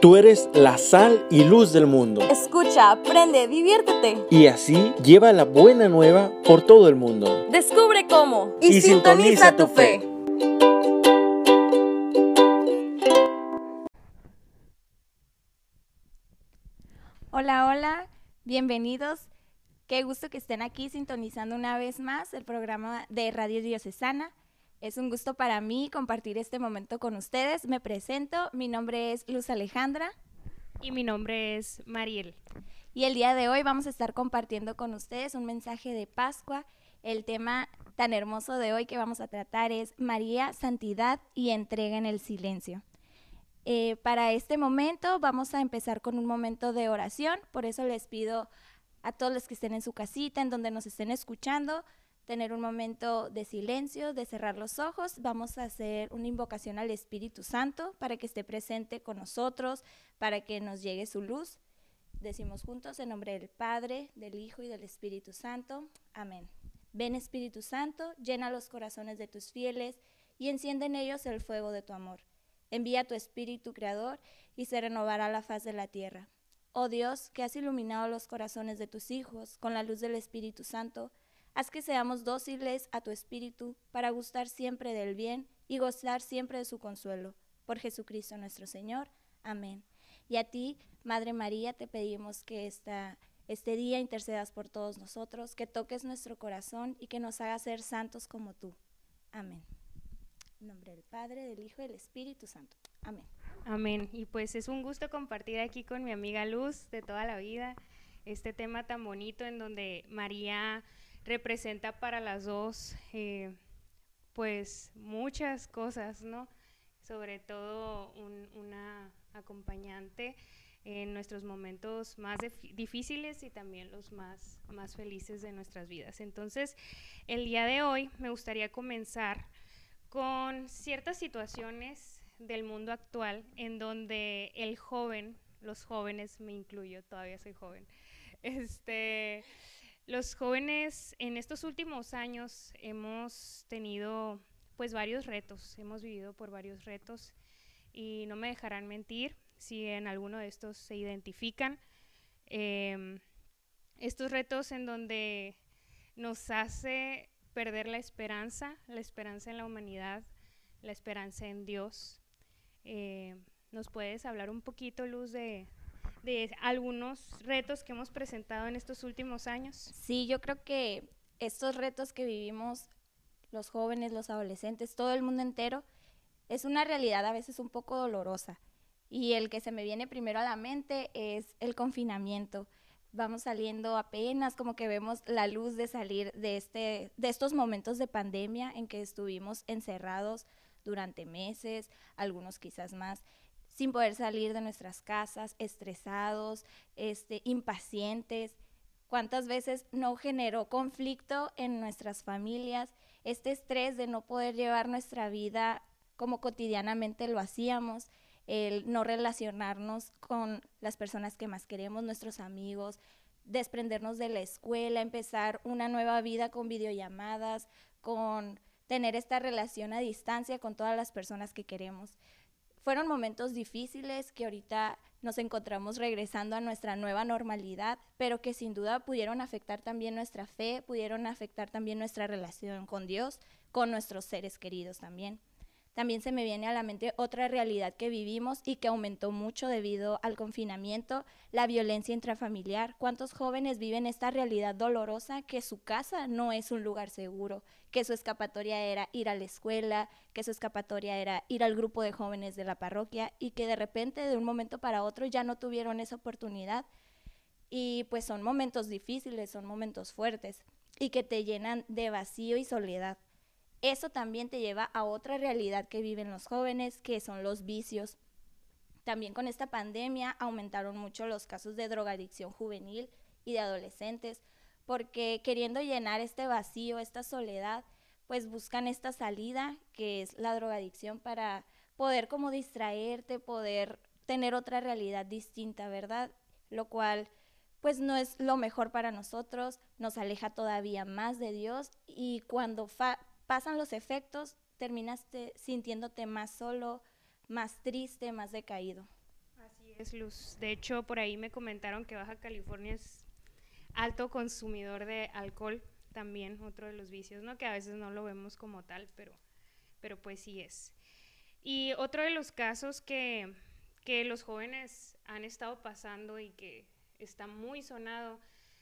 Tú eres la sal y luz del mundo. Escucha, aprende, diviértete. Y así lleva la buena nueva por todo el mundo. Descubre cómo Y sintoniza tu fe. Hola, hola, bienvenidos. Qué gusto que estén aquí sintonizando una vez más el programa de Radio Diocesana. Es un gusto para mí compartir este momento con ustedes. Me presento, mi nombre es Luz Alejandra Y mi nombre es Mariel. y el día de hoy vamos a estar compartiendo con ustedes un mensaje de Pascua. El tema tan hermoso de hoy que vamos a tratar es María, Santidad y entrega en el silencio. Eh, para este momento vamos a empezar con un momento de oración, por eso les pido a todos los que estén en su casita, en donde nos estén escuchando, tener un momento de silencio, de cerrar los ojos. Vamos a hacer una invocación al Espíritu Santo para que esté presente con nosotros, para que nos llegue su luz. Decimos juntos en nombre del Padre, del Hijo y del Espíritu Santo. Amén. Ven Espíritu Santo, llena los corazones de tus fieles y enciende en ellos el fuego de tu amor. Envía tu Espíritu Creador y se renovará la faz de la tierra. Oh Dios, que has iluminado los corazones de tus hijos con la luz del Espíritu Santo, haz que seamos dóciles a tu Espíritu para gustar siempre del bien y gozar siempre de su consuelo. Por Jesucristo nuestro Señor. Amén. Y a ti, Madre María, te pedimos que esta, este día intercedas por todos nosotros, que toques nuestro corazón y que nos hagas ser santos como tú. Amén. En nombre del Padre, del Hijo y del Espíritu Santo. Amén. Amén. Y pues es un gusto compartir aquí con mi amiga Luz de toda la vida este tema tan bonito en donde María representa para las dos eh, pues muchas cosas, ¿no? Sobre todo un- una acompañante en nuestros momentos más dif- difíciles y también los más, más felices de nuestras vidas. Entonces, el día de hoy me gustaría comenzar con ciertas situaciones del mundo actual en donde el joven, los jóvenes, me incluyo, todavía soy joven, este, los jóvenes en estos últimos años hemos tenido pues varios retos, hemos vivido por varios retos y no me dejarán mentir si en alguno de estos se identifican. Em, estos retos en donde nos hace perder la esperanza, la esperanza en la humanidad, la esperanza en Dios. Eh, ¿Nos puedes hablar un poquito, Luz, de, de algunos retos que hemos presentado en estos últimos años? Sí, yo creo que estos retos que vivimos los jóvenes, los adolescentes, todo el mundo entero, es una realidad a veces un poco dolorosa. Y el que se me viene primero a la mente es el confinamiento. Vamos saliendo apenas, como que vemos la luz de salir de, este, de estos momentos de pandemia en que estuvimos encerrados durante meses, algunos quizás más, sin poder salir de nuestras casas, estresados, este, impacientes. ¿Cuántas veces no generó conflicto en nuestras familias? Este estrés de no poder llevar nuestra vida como cotidianamente lo hacíamos, el no relacionarnos con las personas que más queremos, nuestros amigos, desprendernos de la escuela, empezar una nueva vida con videollamadas, con tener esta relación a distancia con todas las personas que queremos. Fueron momentos difíciles que ahorita nos encontramos regresando a nuestra nueva normalidad, pero que sin duda pudieron afectar también nuestra fe, pudieron afectar también nuestra relación con Dios, con nuestros seres queridos también. También se me viene a la mente otra realidad que vivimos y que aumentó mucho debido al confinamiento, la violencia intrafamiliar. ¿Cuántos jóvenes viven esta realidad dolorosa que su casa no es un lugar seguro, que su escapatoria era ir a la escuela, que su escapatoria era ir al grupo de jóvenes de la parroquia y que de repente de un momento para otro ya no tuvieron esa oportunidad? Y pues son momentos difíciles, son momentos fuertes y que te llenan de vacío y soledad eso también te lleva a otra realidad que viven los jóvenes, que son los vicios. También con esta pandemia aumentaron mucho los casos de drogadicción juvenil y de adolescentes, porque queriendo llenar este vacío, esta soledad, pues buscan esta salida, que es la drogadicción, para poder como distraerte, poder tener otra realidad distinta, ¿verdad? Lo cual pues no es lo mejor para nosotros, nos aleja todavía más de Dios y cuando pasan los efectos, terminas te- sintiéndote más solo, más triste, más decaído. Así es, Luz. De hecho, por ahí me comentaron que Baja California es alto consumidor de alcohol, también otro de los vicios, ¿no? Que a veces no lo vemos como tal, pero, pero pues sí es. Y otro de los casos que, que los jóvenes han estado pasando y que está muy sonado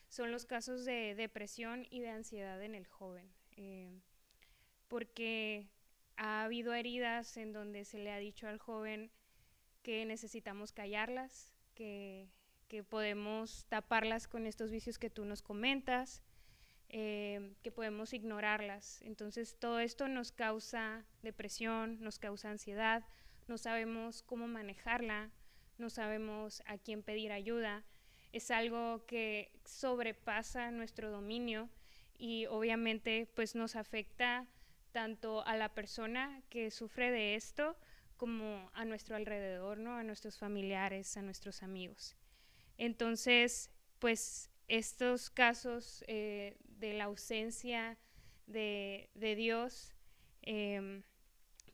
son los casos de depresión y de ansiedad en el joven. Eh, porque ha habido heridas en donde se le ha dicho al joven que necesitamos callarlas, que, podemos taparlas con estos vicios que tú nos comentas, eh, que podemos ignorarlas. Entonces todo esto nos causa depresión, nos causa ansiedad, no sabemos cómo manejarla, no sabemos a quién pedir ayuda. Es algo que sobrepasa nuestro dominio y obviamente pues nos afecta tanto a la persona que sufre de esto como a nuestro alrededor, ¿no? A nuestros familiares, a nuestros amigos. Entonces, pues estos casos eh, de la ausencia de, Dios, em,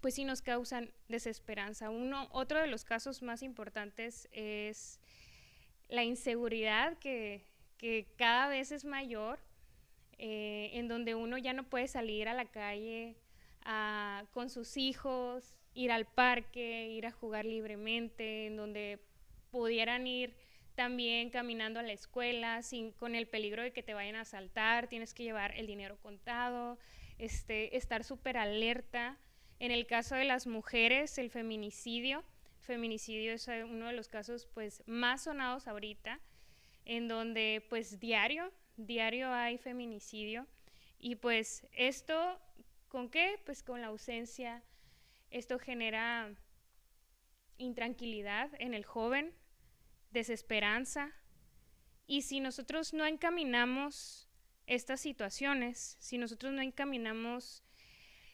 pues sí nos causan desesperanza. Uno, otro de los casos más importantes es la inseguridad que, cada vez es mayor, eh, en donde uno ya no puede salir a la calle con sus hijos, ir al parque, ir a jugar libremente, en donde pudieran ir también caminando a la escuela sin con el peligro de que te vayan a asaltar, tienes que llevar el dinero contado, este, estar súper alerta. En el caso de las mujeres, el feminicidio, feminicidio es uno de los casos pues más sonados ahorita, en donde pues diario, diario hay feminicidio y pues esto ¿con qué? Pues con la ausencia esto genera intranquilidad en el joven, desesperanza. Y si nosotros no encaminamos estas situaciones, si nosotros no encaminamos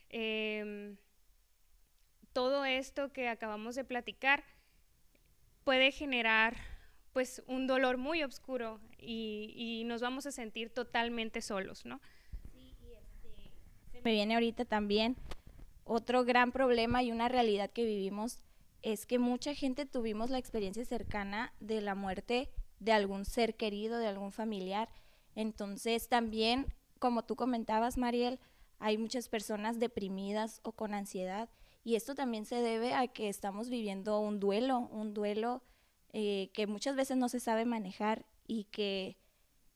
em, todo esto que acabamos de platicar, puede generar pues un dolor muy oscuro y, nos vamos a sentir totalmente solos, ¿no? Sí, y este, me viene ahorita también otro gran problema y una realidad que vivimos es que mucha gente tuvimos la experiencia cercana de la muerte de algún ser querido, de algún familiar. Entonces también, como tú comentabas, Mariel, hay muchas personas deprimidas o con ansiedad y esto también se debe a que estamos viviendo un duelo, un duelo eh, que muchas veces no se sabe manejar y que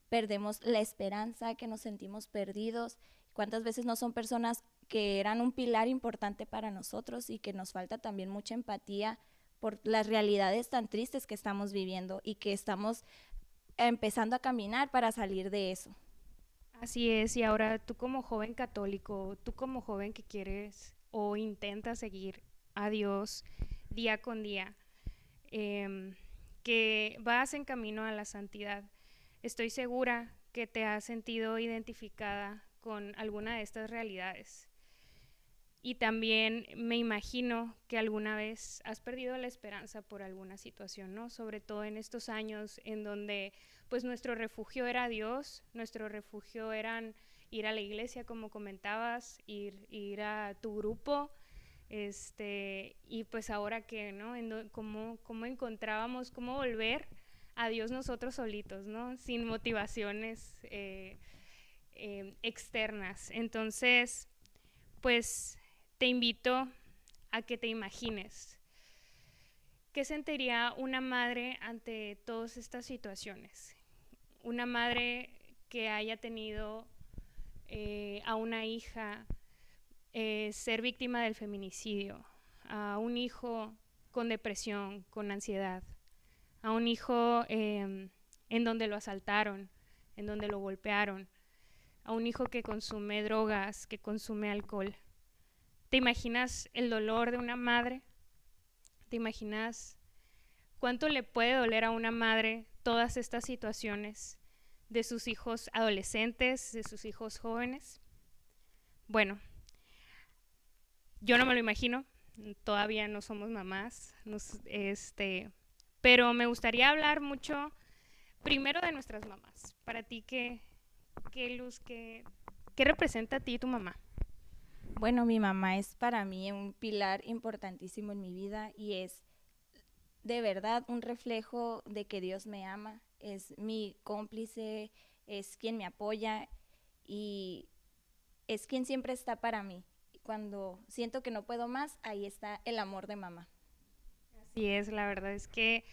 perdemos la esperanza, que nos sentimos perdidos. ¿Cuántas veces no son personas que eran un pilar importante para nosotros y que nos falta también mucha empatía por las realidades tan tristes que estamos viviendo y que estamos empezando a caminar para salir de eso. Así es, y ahora tú como joven católico, tú como joven que quieres o intentas seguir a Dios día con día, em, que vas en camino a la santidad, estoy segura que te has sentido identificada con alguna de estas realidades. Y también me imagino que alguna vez has perdido la esperanza por alguna situación, ¿no? Sobre todo en estos años en donde pues nuestro refugio era Dios, nuestro refugio eran ir a la iglesia, como comentabas, ir, ir a tu grupo, este, y pues ahora que, ¿no? ¿Cómo, ¿Cómo encontrábamos, cómo volver a Dios nosotros solitos, ¿no? Sin motivaciones eh, eh, externas. Entonces, pues te invito a que te imagines qué sentiría una madre ante todas estas situaciones. Una madre que haya tenido eh, a una hija eh, ser víctima del feminicidio, a un hijo con depresión, con ansiedad, a un hijo em, en donde lo asaltaron, en donde lo golpearon, a un hijo que consume drogas, que consume alcohol. ¿Te imaginas el dolor de una madre? ¿Te imaginas cuánto le puede doler a una madre todas estas situaciones de sus hijos adolescentes, de sus hijos jóvenes? Bueno, yo no me lo imagino, todavía no somos mamás, este, pero me gustaría hablar mucho primero de nuestras mamás. Para ti, ¿qué, qué luz, qué, qué representa a ti tu mamá? Bueno, mi mamá es para mí un pilar importantísimo en mi vida y es de verdad un reflejo de que Dios me ama, es mi cómplice, es quien me apoya y es quien siempre está para mí. Cuando siento que no puedo más, ahí está el amor de mamá. Así es, la verdad es que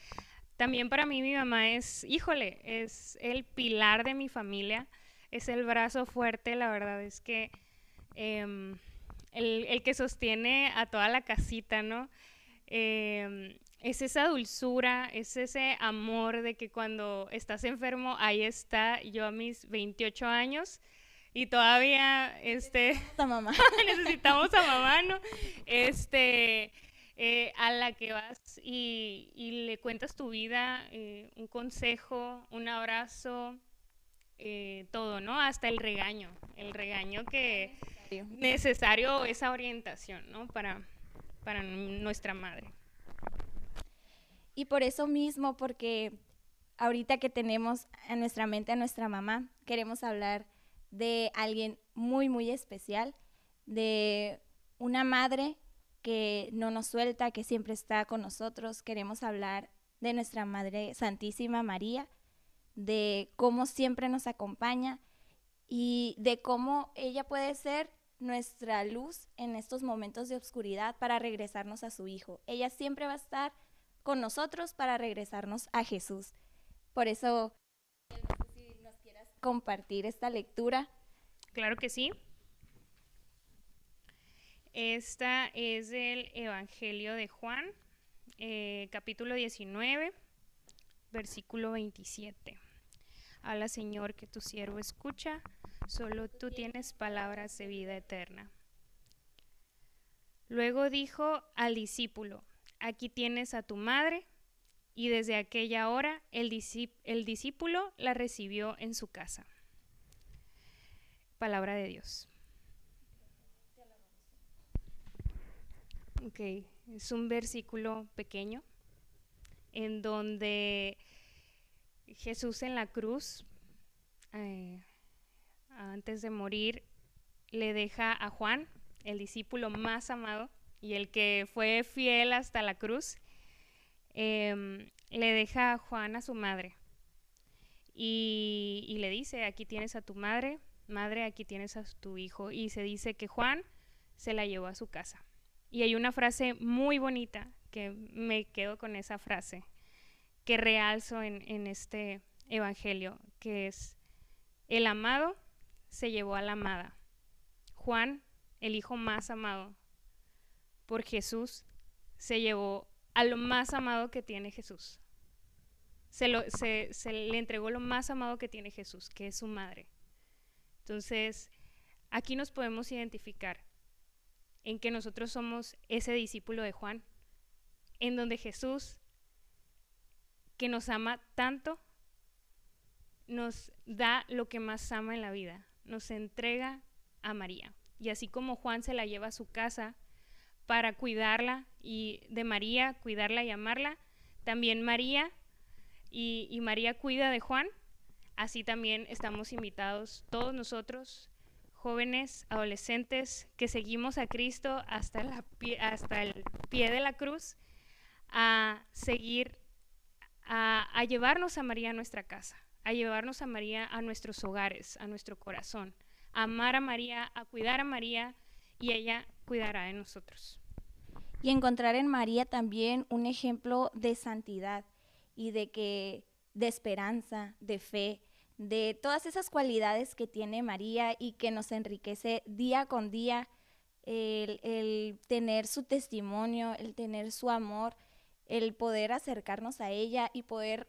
también para mí mi mamá es, híjole, es el pilar de mi familia, es el brazo fuerte, la verdad es que em, el, que sostiene a toda la casita, ¿no? Em, es esa dulzura, es ese amor de que cuando estás enfermo, ahí está yo a mis 28 años y todavía este necesitamos a mamá. necesitamos a mamá no este eh, a la que vas y, le cuentas tu vida eh, un consejo un abrazo eh, todo no hasta el regaño el regaño que necesario, necesario esa orientación no para para nuestra madre. Y por eso mismo, porque ahorita que tenemos en nuestra mente a nuestra mamá, queremos hablar de alguien muy, muy especial, de una madre que no nos suelta, que siempre está con nosotros. Queremos hablar de nuestra Madre Santísima María, de cómo siempre nos acompaña y de cómo ella puede ser nuestra luz en estos momentos de oscuridad para regresarnos a su Hijo. Ella siempre va a estar con nosotros para regresarnos a Jesús. Por eso, compartir esta lectura. Claro que sí. Esta es del Evangelio de Juan, eh, capítulo 19, versículo 27. Habla Señor que tu siervo escucha, solo tú tienes palabras de vida eterna. Luego dijo al discípulo, aquí tienes a tu madre. Y desde aquella hora el, discípulo la recibió en su casa. Palabra de Dios. Ok, es un versículo pequeño en donde Jesús en la cruz, eh, antes de morir, le deja a Juan, el discípulo más amado, y el que fue fiel hasta la cruz, em, le deja Juan a su madre y, y, le dice, aquí tienes a tu madre, madre, aquí tienes a tu hijo. Y se dice que Juan se la llevó a su casa. Y hay una frase muy bonita que me quedo con esa frase, que realzo en, en este evangelio, que es, el amado se llevó a la amada. Juan, el hijo más amado, por Jesús, se llevó a lo más amado que tiene Jesús. Se, lo, se, le entregó lo más amado que tiene Jesús, que es su madre. Entonces, aquí nos podemos identificar en que nosotros somos ese discípulo de Juan, en donde Jesús, que nos ama tanto, nos da lo que más ama en la vida, nos entrega a María. Y así como Juan se la lleva a su casa, para cuidarla y de María, cuidarla y amarla. También María y, María cuida de Juan. Así también estamos invitados todos nosotros, jóvenes, adolescentes, que seguimos a Cristo hasta, la hasta el pie de la cruz, a seguir, a, a llevarnos a María a nuestra casa, a llevarnos a María a nuestros hogares, a nuestro corazón, a amar a María, a cuidar a María y ella cuidará de nosotros. Y encontrar en María también un ejemplo de santidad y de que de esperanza, de fe, de todas esas cualidades que tiene María y que nos enriquece día con día, el, el, tener su testimonio, el tener su amor, el poder acercarnos a ella y poder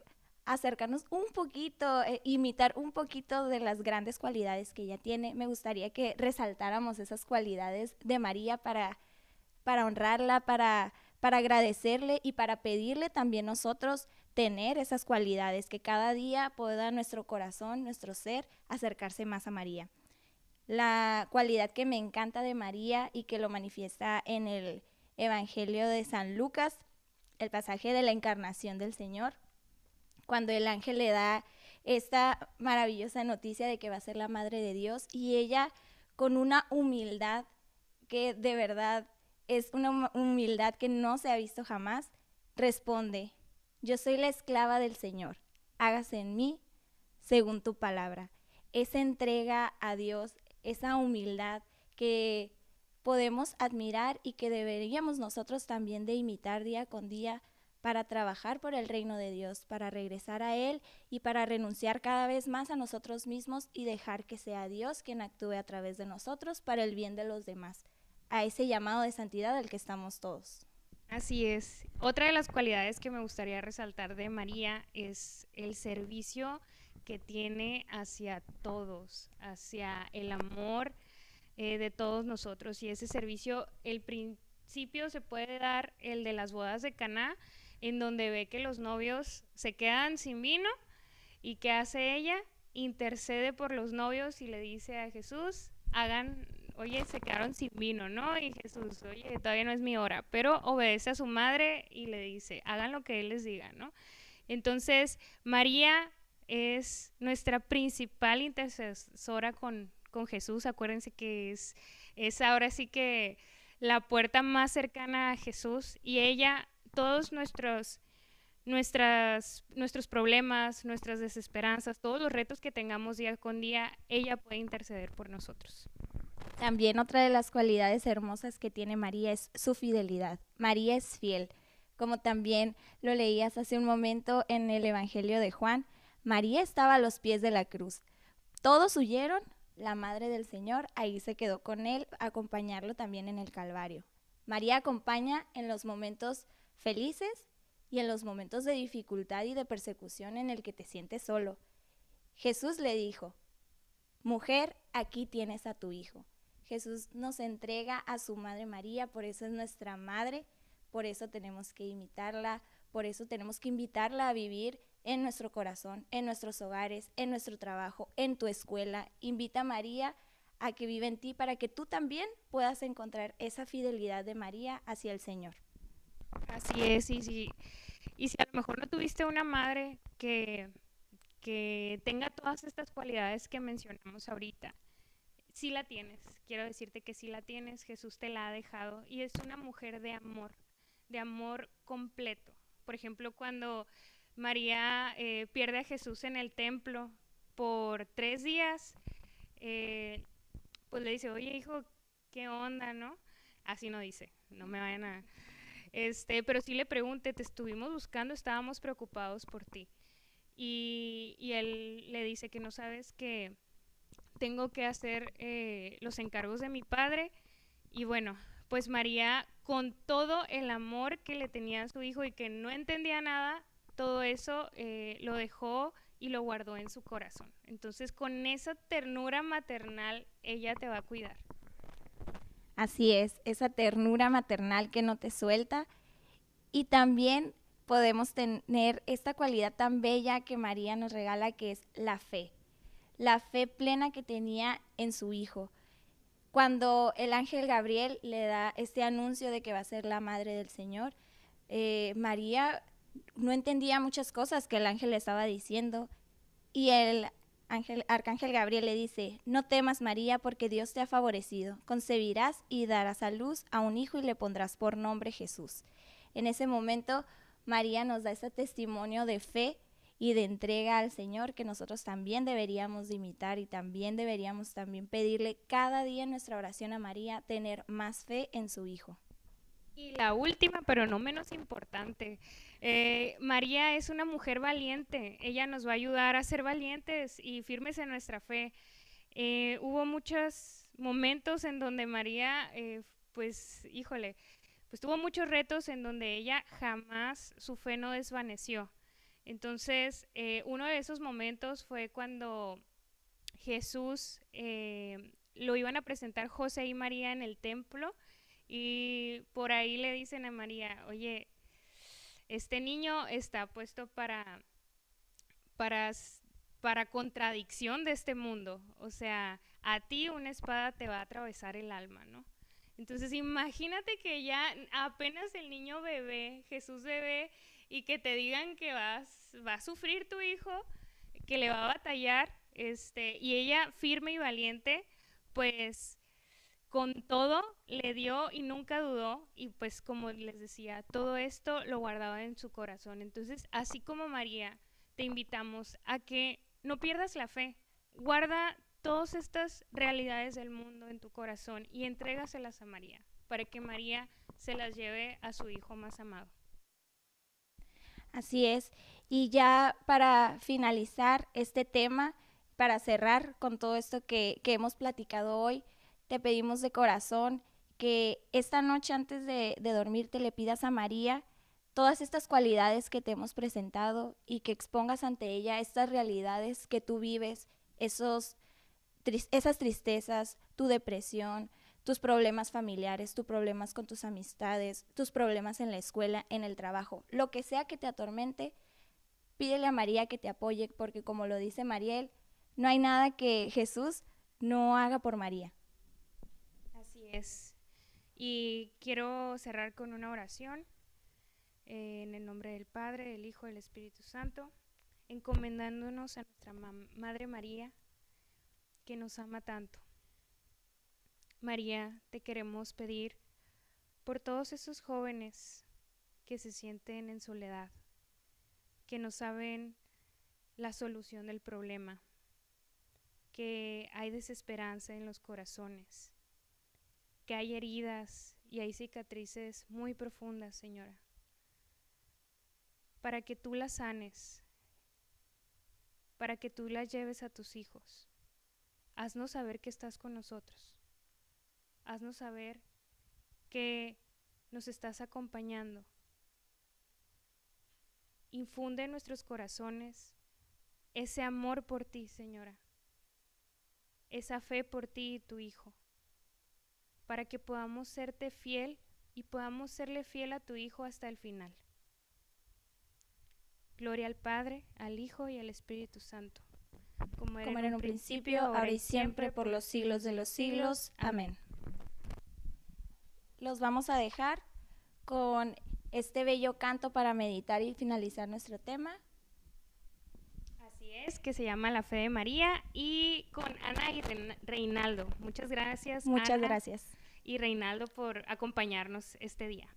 acercarnos un poquito, eh, imitar un poquito de las grandes cualidades que ella tiene. Me gustaría que resaltáramos esas cualidades de María para, para honrarla, para, para agradecerle y para pedirle también nosotros tener esas cualidades, que cada día pueda nuestro corazón, nuestro ser, acercarse más a María. La cualidad que me encanta de María y que lo manifiesta en el Evangelio de San Lucas, el pasaje de la encarnación del Señor, cuando el ángel le da esta maravillosa noticia de que va a ser la madre de Dios y ella con una humildad que de verdad es una humildad que no se ha visto jamás, responde, yo soy la esclava del Señor, hágase en mí según tu palabra. Esa entrega a Dios, esa humildad que podemos admirar y que deberíamos nosotros también de imitar día con día para trabajar por el reino de Dios, para regresar a Él y para renunciar cada vez más a nosotros mismos y dejar que sea Dios quien actúe a través de nosotros para el bien de los demás, a ese llamado de santidad al que estamos todos. Así es. Otra de las cualidades que me gustaría resaltar de María es el servicio que tiene hacia todos, hacia el amor eh, de todos nosotros. Y ese servicio, el principio se puede dar el de las bodas de Caná, en donde ve que los novios se quedan sin vino y ¿qué hace ella? Intercede por los novios y le dice a Jesús, hagan, oye, se quedaron sin vino, ¿no? Y Jesús, oye, todavía no es mi hora, pero obedece a su madre y le dice, hagan lo que él les diga, ¿no? Entonces, María es nuestra principal intercesora con, con Jesús, acuérdense que es, es ahora sí que la puerta más cercana a Jesús y ella todos nuestros, nuestras, nuestros problemas, nuestras desesperanzas, todos los retos que tengamos día con día, ella puede interceder por nosotros. También otra de las cualidades hermosas que tiene María es su fidelidad. María es fiel, como también lo leías hace un momento en el Evangelio de Juan. María estaba a los pies de la cruz. Todos huyeron, la Madre del Señor ahí se quedó con él, acompañarlo también en el Calvario. María acompaña en los momentos felices y en los momentos de dificultad y de persecución en el que te sientes solo. Jesús le dijo, Mujer, aquí tienes a tu hijo. Jesús nos entrega a su Madre María, por eso es nuestra Madre, por eso tenemos que imitarla, por eso tenemos que invitarla a vivir en nuestro corazón, en nuestros hogares, en nuestro trabajo, en tu escuela. Invita a María a que viva en ti para que tú también puedas encontrar esa fidelidad de María hacia el Señor. Así es, y si, y si a lo mejor no tuviste una madre que, que tenga todas estas cualidades que mencionamos ahorita, sí la tienes, quiero decirte que sí la tienes, Jesús te la ha dejado y es una mujer de amor, de amor completo. Por ejemplo, cuando María eh, pierde a Jesús en el templo por tres días, eh, pues le dice, oye hijo, ¿qué onda, no? Así no dice, no me vayan a este, pero sí le pregunté, te estuvimos buscando, estábamos preocupados por ti. Y, él le dice que no sabes que tengo que hacer eh, los encargos de mi padre. Y bueno, pues María, con todo el amor que le tenía a su hijo y que no entendía nada, todo eso eh, lo dejó y lo guardó en su corazón. Entonces, con esa ternura maternal, ella te va a cuidar. Así es, esa ternura maternal que no te suelta. Y también podemos tener esta cualidad tan bella que María nos regala, que es la fe. La fe plena que tenía en su hijo. Cuando el ángel Gabriel le da este anuncio de que va a ser la madre del Señor, eh, María no entendía muchas cosas que el ángel le estaba diciendo. Y el Arcángel Gabriel le dice, no temas María porque Dios te ha favorecido, concebirás y darás a luz a un hijo y le pondrás por nombre Jesús. En ese momento María nos da ese testimonio de fe y de entrega al Señor que nosotros también deberíamos de imitar y también deberíamos también pedirle cada día en nuestra oración a María tener más fe en su Hijo. Y la última, pero no menos importante, eh, María es una mujer valiente, ella nos va a ayudar a ser valientes y firmes en nuestra fe. Eh, hubo muchos momentos en donde María, eh, pues, híjole, pues tuvo muchos retos en donde ella jamás su fe no desvaneció. Entonces, uno de esos momentos fue cuando Jesús lo iban a presentar José y María en el templo y por ahí le dicen a María, oye, este niño está puesto para, para, para contradicción de este mundo. O sea, a ti una espada te va a atravesar el alma, ¿no? Entonces imagínate que ya apenas el niño bebé, Jesús bebé, y que te digan que vas, va a sufrir tu hijo, que le va a batallar, este, y ella firme y valiente, pues con todo le dio y nunca dudó y pues como les decía, todo esto lo guardaba en su corazón. Entonces, así como María, te invitamos a que no pierdas la fe, guarda todas estas realidades del mundo en tu corazón y entrégaselas a María, para que María se las lleve a su hijo más amado. Así es. Y ya para finalizar este tema, para cerrar con todo esto que, que hemos platicado hoy, te pedimos de corazón que esta noche antes de, de dormir te le pidas a María todas estas cualidades que te hemos presentado y que expongas ante ella estas realidades que tú vives, esos, esas tristezas, tu depresión, tus problemas familiares, tus problemas con tus amistades, tus problemas en la escuela, en el trabajo, lo que sea que te atormente, pídele a María que te apoye, porque como lo dice Mariel, no hay nada que Jesús no haga por María Y quiero cerrar con una oración eh, en el nombre del Padre, del Hijo del Espíritu Santo, encomendándonos a nuestra Madre María, que nos ama tanto. María, te queremos pedir por todos esos jóvenes que se sienten en soledad, que no saben la solución del problema, que hay desesperanza en los corazones, que hay heridas y hay cicatrices muy profundas, Señora, para que tú las sanes, para que tú las lleves a tus hijos. Haznos saber que estás con nosotros. Haznos saber que nos estás acompañando. Infunde en nuestros corazones ese amor por ti, Señora, esa fe por ti y tu Hijo para que podamos serte fiel y podamos serle fiel a tu Hijo hasta el final. Gloria al Padre, al Hijo y al Espíritu Santo, como era, en un principio, ahora y siempre, por los siglos de los siglos. Amén. Los vamos a dejar con este bello canto para meditar y finalizar nuestro tema. Así es, que se llama La Fe de María y con Ana y Reinaldo. Muchas gracias. Muchas gracias y Reinaldo por acompañarnos este día.